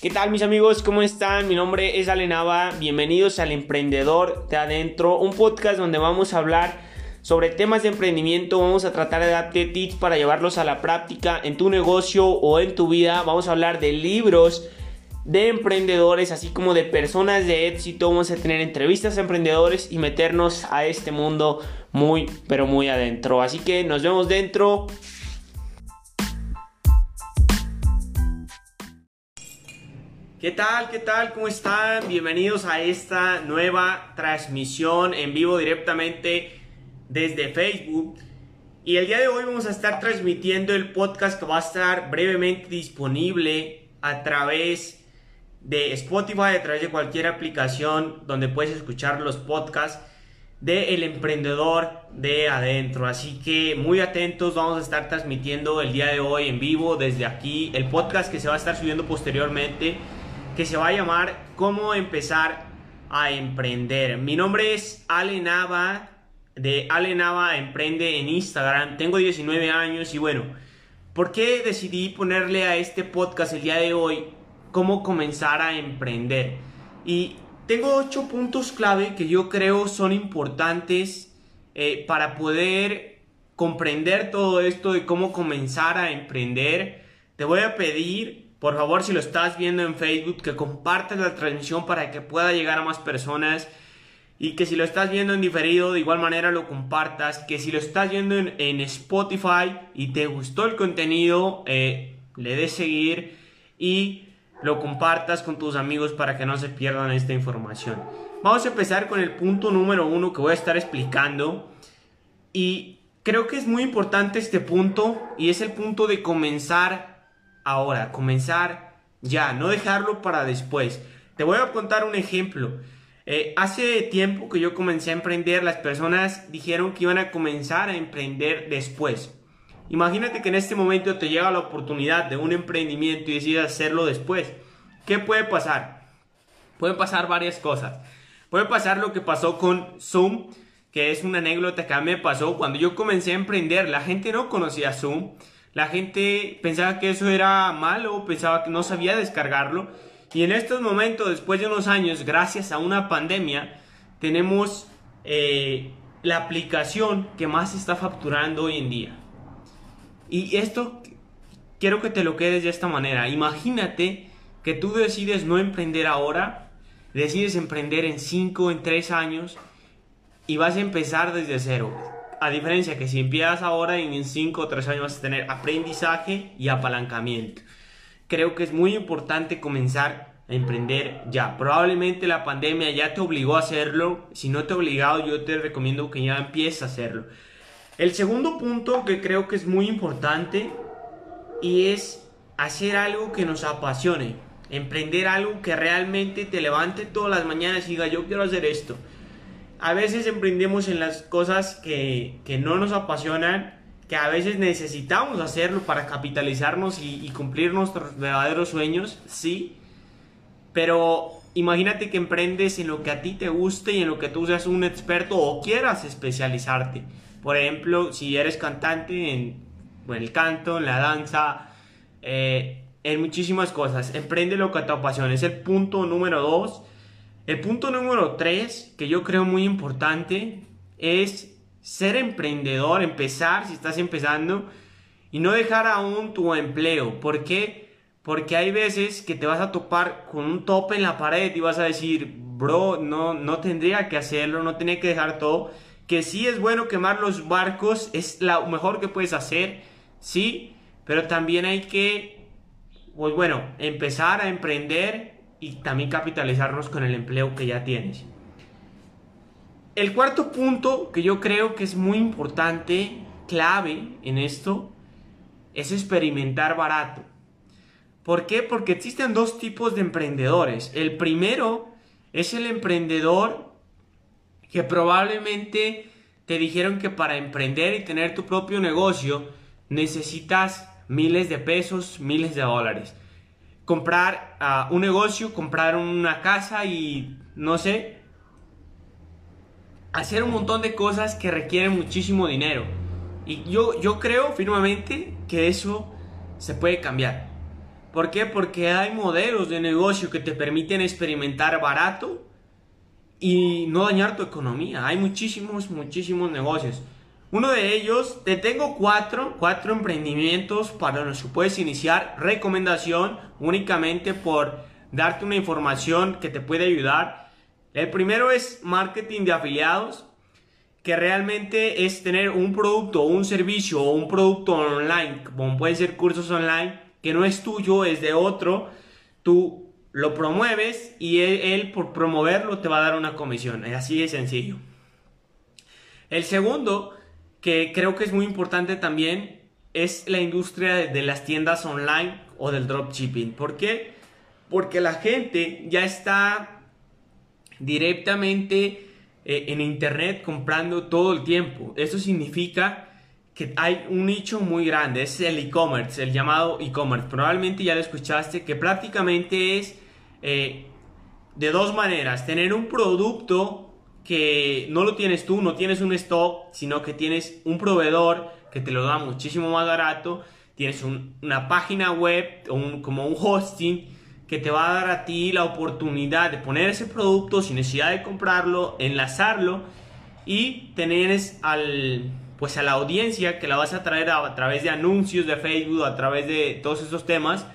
¿Qué tal mis amigos? ¿Cómo están? Mi nombre es Alenava. Bienvenidos al Emprendedor de Adentro, un podcast donde vamos a hablar sobre temas de emprendimiento. Vamos a tratar de darte tips para llevarlos a la práctica en tu negocio o en tu vida. Vamos a hablar de libros de emprendedores, así como de personas de éxito. Vamos a tener entrevistas a emprendedores y meternos a este mundo muy, pero muy adentro. Así que nos vemos dentro. ¿Qué tal? ¿Qué tal? ¿Cómo están? Bienvenidos a esta nueva transmisión en vivo directamente desde Facebook. Y el día de hoy vamos a estar transmitiendo el podcast que va a estar brevemente disponible a través de Spotify, a través de cualquier aplicación donde puedes escuchar los podcasts de El Emprendedor de Adentro. Así que muy atentos, vamos a estar transmitiendo el día de hoy en vivo desde aquí el podcast que se va a estar subiendo posteriormente que se va a llamar Cómo empezar a emprender. Mi nombre es Ale Nava de Ale Nava Emprende en Instagram. Tengo 19 años y bueno, ¿por qué decidí ponerle a este podcast el día de hoy cómo comenzar a emprender? Y tengo 8 puntos clave que yo creo son importantes eh, para poder comprender todo esto de cómo comenzar a emprender. Te voy a pedir por favor, si lo estás viendo en Facebook, que compartas la transmisión para que pueda llegar a más personas. Y que si lo estás viendo en diferido, de igual manera lo compartas. Que si lo estás viendo en, Spotify y te gustó el contenido, eh, le des seguir y lo compartas con tus amigos para que no se pierdan esta información. Vamos a empezar con el punto número uno que voy a estar explicando. Y creo que es muy importante este punto y es el punto de comenzar ahora, comenzar ya, no dejarlo para después. Te voy a contar un ejemplo. Eh, hace tiempo que yo comencé a emprender, las personas dijeron que iban a comenzar a emprender después. Imagínate que en este momento te llega la oportunidad de un emprendimiento y decides hacerlo después. ¿Qué puede pasar? Pueden pasar varias cosas. Puede pasar lo que pasó con Zoom, que es una anécdota que a mí me pasó cuando yo comencé a emprender. La gente no conocía Zoom. La gente pensaba que eso era malo, pensaba que no sabía descargarlo. Y en estos momentos, después de unos años, gracias a una pandemia, tenemos eh, la aplicación que más está facturando hoy en día. Y esto quiero que te lo quedes de esta manera. Imagínate que tú decides no emprender ahora, decides emprender en 5, en 3 años y vas a empezar desde cero a diferencia que si empiezas ahora, en 5 o 3 años vas a tener aprendizaje y apalancamiento. Creo que es muy importante comenzar a emprender ya. Probablemente la pandemia ya te obligó a hacerlo. Si no te ha obligado, yo te recomiendo que ya empieces a hacerlo. El segundo punto que creo que es muy importante y es hacer algo que nos apasione. Emprender algo que realmente te levante todas las mañanas y diga yo quiero hacer esto a veces emprendemos en las cosas que, no nos apasionan, que a veces necesitamos hacerlo para capitalizarnos y, cumplir nuestros verdaderos sueños, sí, pero imagínate que emprendes en lo que a ti te guste y en lo que tú seas un experto o quieras especializarte. Por ejemplo, si eres cantante en, el canto, en la danza, eh, en muchísimas cosas, emprende lo que te apasiona. Es el punto número dos el punto número 3, que yo creo muy importante, es ser emprendedor, empezar si estás empezando y no dejar aún tu empleo. ¿Por qué? Porque hay veces que te vas a topar con un tope en la pared y vas a decir, bro, no, no tendría que hacerlo, no tenía que dejar todo. Que sí es bueno quemar los barcos, es lo mejor que puedes hacer, sí, pero también hay que, pues bueno, empezar a emprender y también capitalizarnos con el empleo que ya tienes. El cuarto punto que yo creo que es muy importante, clave en esto, es experimentar barato. ¿Por qué? Porque existen dos tipos de emprendedores. El primero es el emprendedor que probablemente te dijeron que para emprender y tener tu propio negocio necesitas miles de pesos, miles de dólares comprar ah, un negocio, comprar una casa y no sé, hacer un montón de cosas que requieren muchísimo dinero. Y yo, yo creo firmemente que eso se puede cambiar. ¿Por qué? Porque hay modelos de negocio que te permiten experimentar barato y no dañar tu economía. Hay muchísimos, muchísimos negocios. Uno de ellos, te tengo cuatro, cuatro emprendimientos para los que puedes iniciar. Recomendación únicamente por darte una información que te puede ayudar. El primero es marketing de afiliados, que realmente es tener un producto un servicio o un producto online, como pueden ser cursos online, que no es tuyo, es de otro. Tú lo promueves y él, por promoverlo te va a dar una comisión. Es así de sencillo. El segundo, que creo que es muy importante también, es la industria de las tiendas online o del dropshipping. ¿Por qué? Porque la gente ya está directamente eh, en internet comprando todo el tiempo. Eso significa que hay un nicho muy grande, es el e-commerce, el llamado e-commerce. Probablemente ya lo escuchaste, que prácticamente es eh, de dos maneras. Tener un producto que no lo tienes tú, no tienes un stock, sino que tienes un proveedor que te lo da muchísimo más barato. Tienes una página web, un, como un hosting que te va a dar a ti la oportunidad de poner ese producto sin necesidad de comprarlo, enlazarlo y tener al pues a la audiencia que la vas a traer a, través de anuncios de Facebook, a través de todos esos temas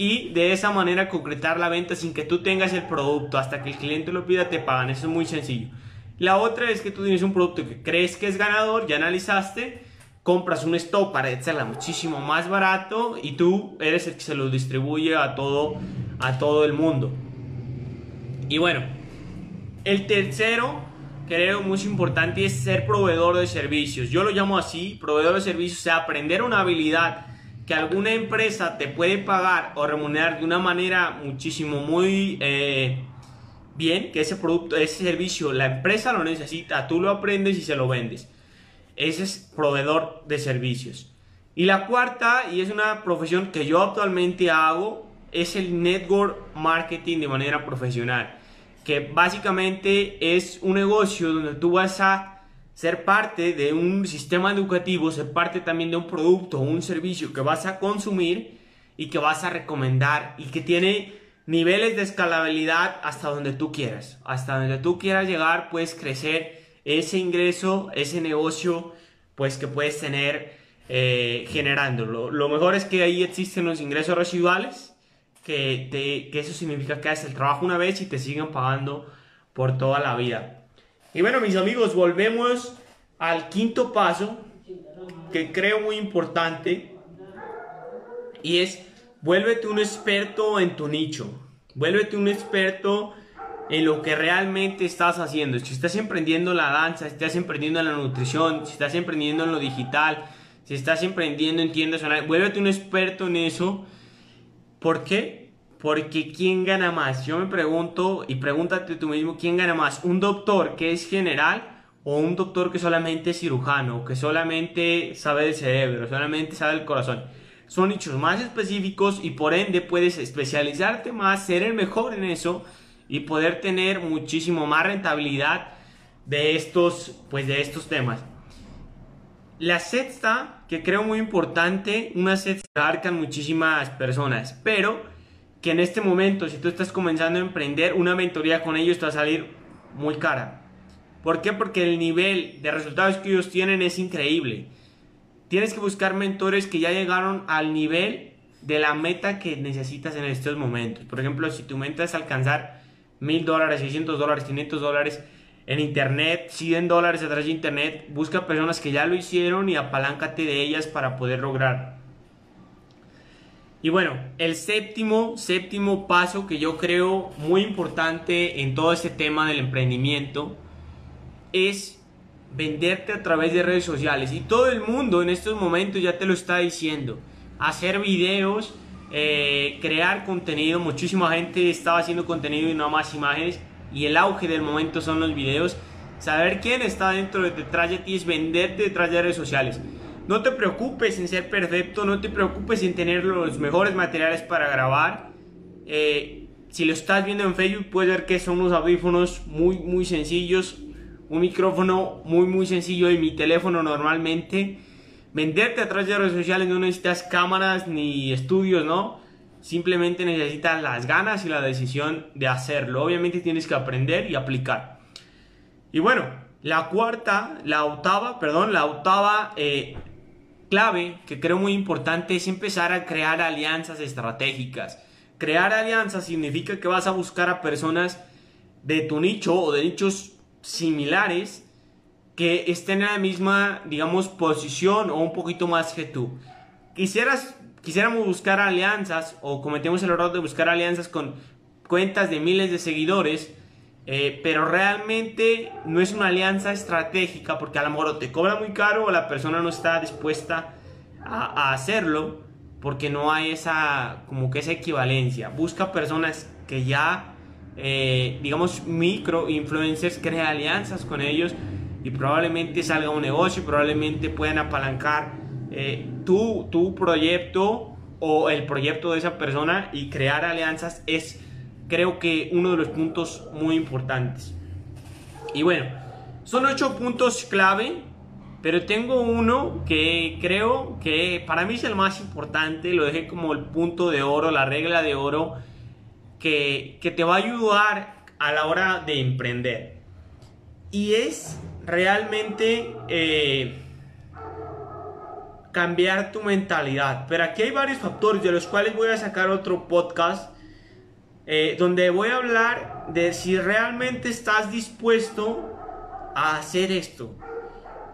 y de esa manera concretar la venta sin que tú tengas el producto hasta que el cliente lo pida te pagan, eso es muy sencillo. La otra es que tú tienes un producto que crees que es ganador, ya analizaste, compras un stock para hacerla muchísimo más barato y tú eres el que se lo distribuye a todo a todo el mundo. Y bueno, el tercero creo muy importante es ser proveedor de servicios. Yo lo llamo así, proveedor de servicios, o sea, aprender una habilidad que alguna empresa te puede pagar o remunerar de una manera muchísimo muy eh, bien, que ese producto, ese servicio, la empresa lo necesita, tú lo aprendes y se lo vendes. Ese es proveedor de servicios. Y la cuarta, y es una profesión que yo actualmente hago, es el network marketing de manera profesional que básicamente es un negocio donde tú vas a ser parte de un sistema educativo, ser parte también de un producto o un servicio que vas a consumir y que vas a recomendar y que tiene niveles de escalabilidad hasta donde tú quieras. Hasta donde tú quieras llegar, puedes crecer ese ingreso, ese negocio, pues que puedes tener eh, generándolo. Lo mejor es que ahí existen los ingresos residuales que, eso significa que haces el trabajo una vez y te siguen pagando por toda la vida. Y bueno, mis amigos, volvemos al quinto paso que creo muy importante y es vuélvete un experto en tu nicho. Vuélvete un experto en lo que realmente estás haciendo. Si estás emprendiendo la danza, si estás emprendiendo en la nutrición, si estás emprendiendo en lo digital, si estás emprendiendo en tiendas online, vuélvete un experto en eso. ¿Por qué? Porque ¿quién gana más? Yo me pregunto y pregúntate tú mismo, ¿quién gana más? ¿Un doctor que es general o un doctor que solamente es cirujano, que solamente sabe del cerebro, solamente sabe del corazón? Son nichos más específicos y por ende puedes especializarte más, ser el mejor en eso y poder tener muchísimo más rentabilidad de estos, pues de estos temas. La sexta, que creo muy importante, una sexta abarcan muchísimas personas, pero que en este momento, si tú estás comenzando a emprender, una mentoría con ellos te va a salir muy cara. ¿Por qué? Porque el nivel de resultados que ellos tienen es increíble. Tienes que buscar mentores que ya llegaron al nivel de la meta que necesitas en estos momentos. Por ejemplo, si tu meta es alcanzar mil dólares, 600 dólares, 500 dólares en internet, 100 dólares a través de internet, busca personas que ya lo hicieron y apaláncate de ellas para poder lograr y bueno, el séptimo, séptimo paso que yo creo muy importante en todo este tema del emprendimiento es venderte a través de redes sociales. Y todo el mundo en estos momentos ya te lo está diciendo. Hacer videos, eh, crear contenido. Muchísima gente estaba haciendo contenido y no más imágenes. Y el auge del momento son los videos. Saber quién está dentro de detrás de ti es venderte detrás de redes sociales. No te preocupes en ser perfecto, no te preocupes en tener los mejores materiales para grabar. Eh, si lo estás viendo en Facebook, puedes ver que son unos audífonos muy, muy sencillos. Un micrófono muy, muy sencillo y mi teléfono normalmente. Venderte a través de redes sociales no necesitas cámaras ni estudios, ¿no? simplemente necesitas las ganas y la decisión de hacerlo. Obviamente tienes que aprender y aplicar. Y bueno, la cuarta, la octava, perdón, la octava eh, clave que creo muy importante es empezar a crear alianzas estratégicas. Crear alianzas significa que vas a buscar a personas de tu nicho o de nichos similares que estén en la misma, digamos, posición o un poquito más que tú. Quisieras, quisiéramos buscar alianzas o cometemos el error de buscar alianzas con cuentas de miles de seguidores, eh, pero realmente no es una alianza estratégica porque a lo mejor te cobra muy caro o la persona no está dispuesta a, a hacerlo porque no hay esa como que esa equivalencia. Busca personas que ya eh, digamos, micro influencers, crea alianzas con ellos y probablemente salga un negocio, probablemente puedan apalancar eh, tu, tu proyecto o el proyecto de esa persona y crear alianzas es creo que uno de los puntos muy importantes. Y bueno, son ocho puntos clave, pero tengo uno que creo que para mí es el más importante, lo dejé como el punto de oro, la regla de oro que, te va a ayudar a la hora de emprender. Y es realmente eh, cambiar tu mentalidad. Pero aquí hay varios factores de los cuales voy a sacar otro podcast eh, donde voy a hablar de si realmente estás dispuesto a hacer esto.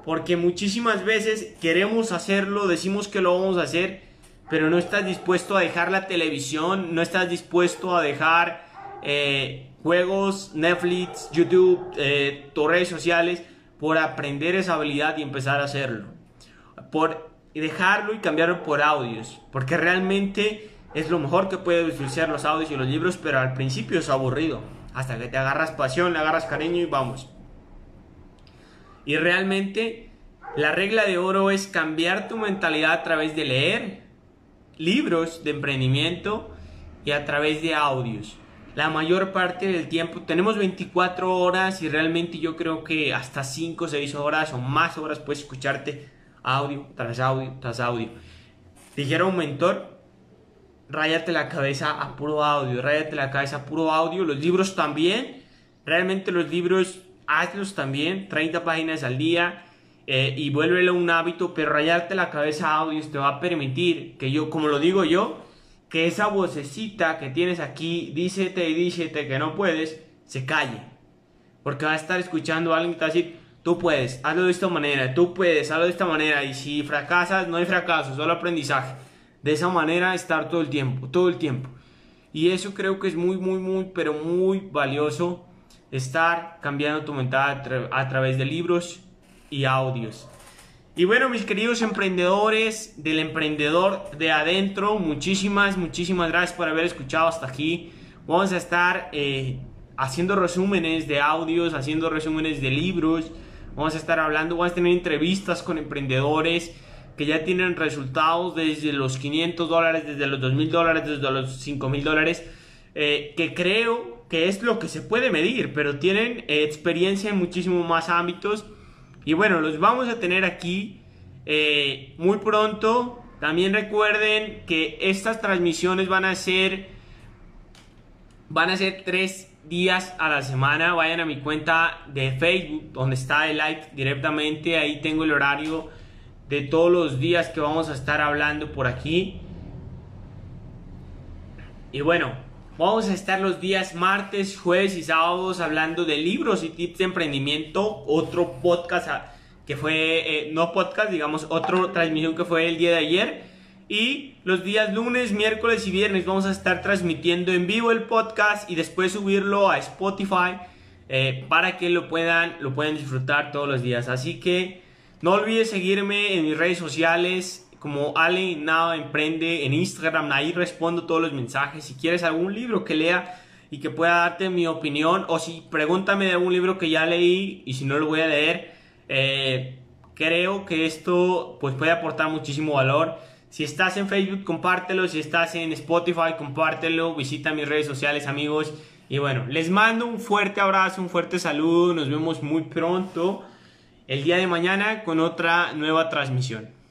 Porque muchísimas veces queremos hacerlo, decimos que lo vamos a hacer pero no estás dispuesto a dejar la televisión, no estás dispuesto a dejar eh, juegos, Netflix, YouTube, eh, tus redes sociales, por aprender esa habilidad y empezar a hacerlo. Por dejarlo y cambiarlo por audios, porque realmente es lo mejor que puedes utilizar los audios y los libros, pero al principio es aburrido, hasta que te agarras pasión, le agarras cariño y vamos. Y realmente la regla de oro es cambiar tu mentalidad a través de leer, libros de emprendimiento y a través de audios. La mayor parte del tiempo tenemos 24 horas y realmente yo creo que hasta 5 o 6 horas o más horas puedes escucharte audio tras audio tras audio. Dijera un mentor, ráyate la cabeza a puro audio, ráyate la cabeza a puro audio. Los libros también, realmente los libros hazlos también, 30 páginas al día eh, y vuélvelo un hábito, pero rayarte la cabeza a audios te va a permitir que yo, como lo digo yo, que esa vocecita que tienes aquí, dícete y dícete que no puedes, se calle. Porque va a estar escuchando a alguien que te va a decir, tú puedes, hazlo de esta manera, tú puedes, hazlo de esta manera. Y si fracasas, no hay fracaso, solo aprendizaje. De esa manera estar todo el tiempo, todo el tiempo. Y eso creo que es muy, muy, muy, pero muy valioso. Estar cambiando tu mentalidad a través de libros, y audios. Y bueno, mis queridos emprendedores del emprendedor de adentro, muchísimas, muchísimas gracias por haber escuchado hasta aquí. Vamos a estar eh, haciendo resúmenes de audios, haciendo resúmenes de libros. Vamos a estar hablando, vamos a tener entrevistas con emprendedores que ya tienen resultados desde los 500 dólares, desde los 2000 dólares, desde los 5000 dólares, eh, que creo que es lo que se puede medir, pero tienen eh, experiencia en muchísimos más ámbitos y bueno, los vamos a tener aquí eh, muy pronto. También recuerden que estas transmisiones van a ser van a ser tres días a la semana. Vayan a mi cuenta de Facebook, donde está el like directamente. Ahí tengo el horario de todos los días que vamos a estar hablando por aquí. Y bueno, vamos a estar los días martes, jueves y sábados hablando de libros y tips de emprendimiento. Otro podcast que fue, eh, no podcast, digamos, otra transmisión que fue el día de ayer. Y los días lunes, miércoles y viernes vamos a estar transmitiendo en vivo el podcast y después subirlo a Spotify eh, para que lo puedan, lo puedan disfrutar todos los días. Así que no olvides seguirme en mis redes sociales como Ale Nada Emprende en Instagram, ahí respondo todos los mensajes. Si quieres algún libro que lea y que pueda darte mi opinión, o si pregúntame de algún libro que ya leí y si no lo voy a leer, eh, creo que esto pues puede aportar muchísimo valor. Si estás en Facebook, compártelo. Si estás en Spotify, compártelo. Visita mis redes sociales, amigos. Y bueno, les mando un fuerte abrazo, un fuerte saludo. Nos vemos muy pronto el día de mañana con otra nueva transmisión.